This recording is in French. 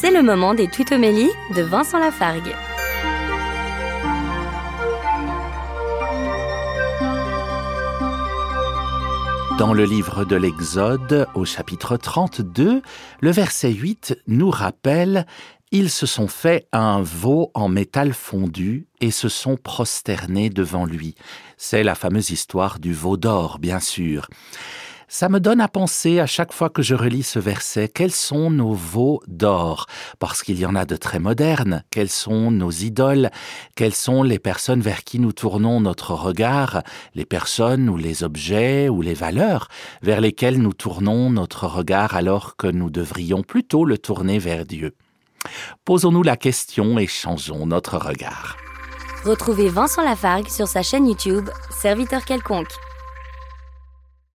C'est le moment des tutomélies de Vincent Lafargue. Dans le livre de l'Exode, au chapitre 32, le verset 8 nous rappelle Ils se sont fait un veau en métal fondu et se sont prosternés devant lui. C'est la fameuse histoire du veau d'or, bien sûr. Ça me donne à penser à chaque fois que je relis ce verset, quels sont nos veaux d'or? Parce qu'il y en a de très modernes. Quelles sont nos idoles? Quelles sont les personnes vers qui nous tournons notre regard? Les personnes ou les objets ou les valeurs vers lesquelles nous tournons notre regard alors que nous devrions plutôt le tourner vers Dieu Posons-nous la question et changeons notre regard. Retrouvez Vincent Lafargue sur sa chaîne YouTube, Serviteur quelconque.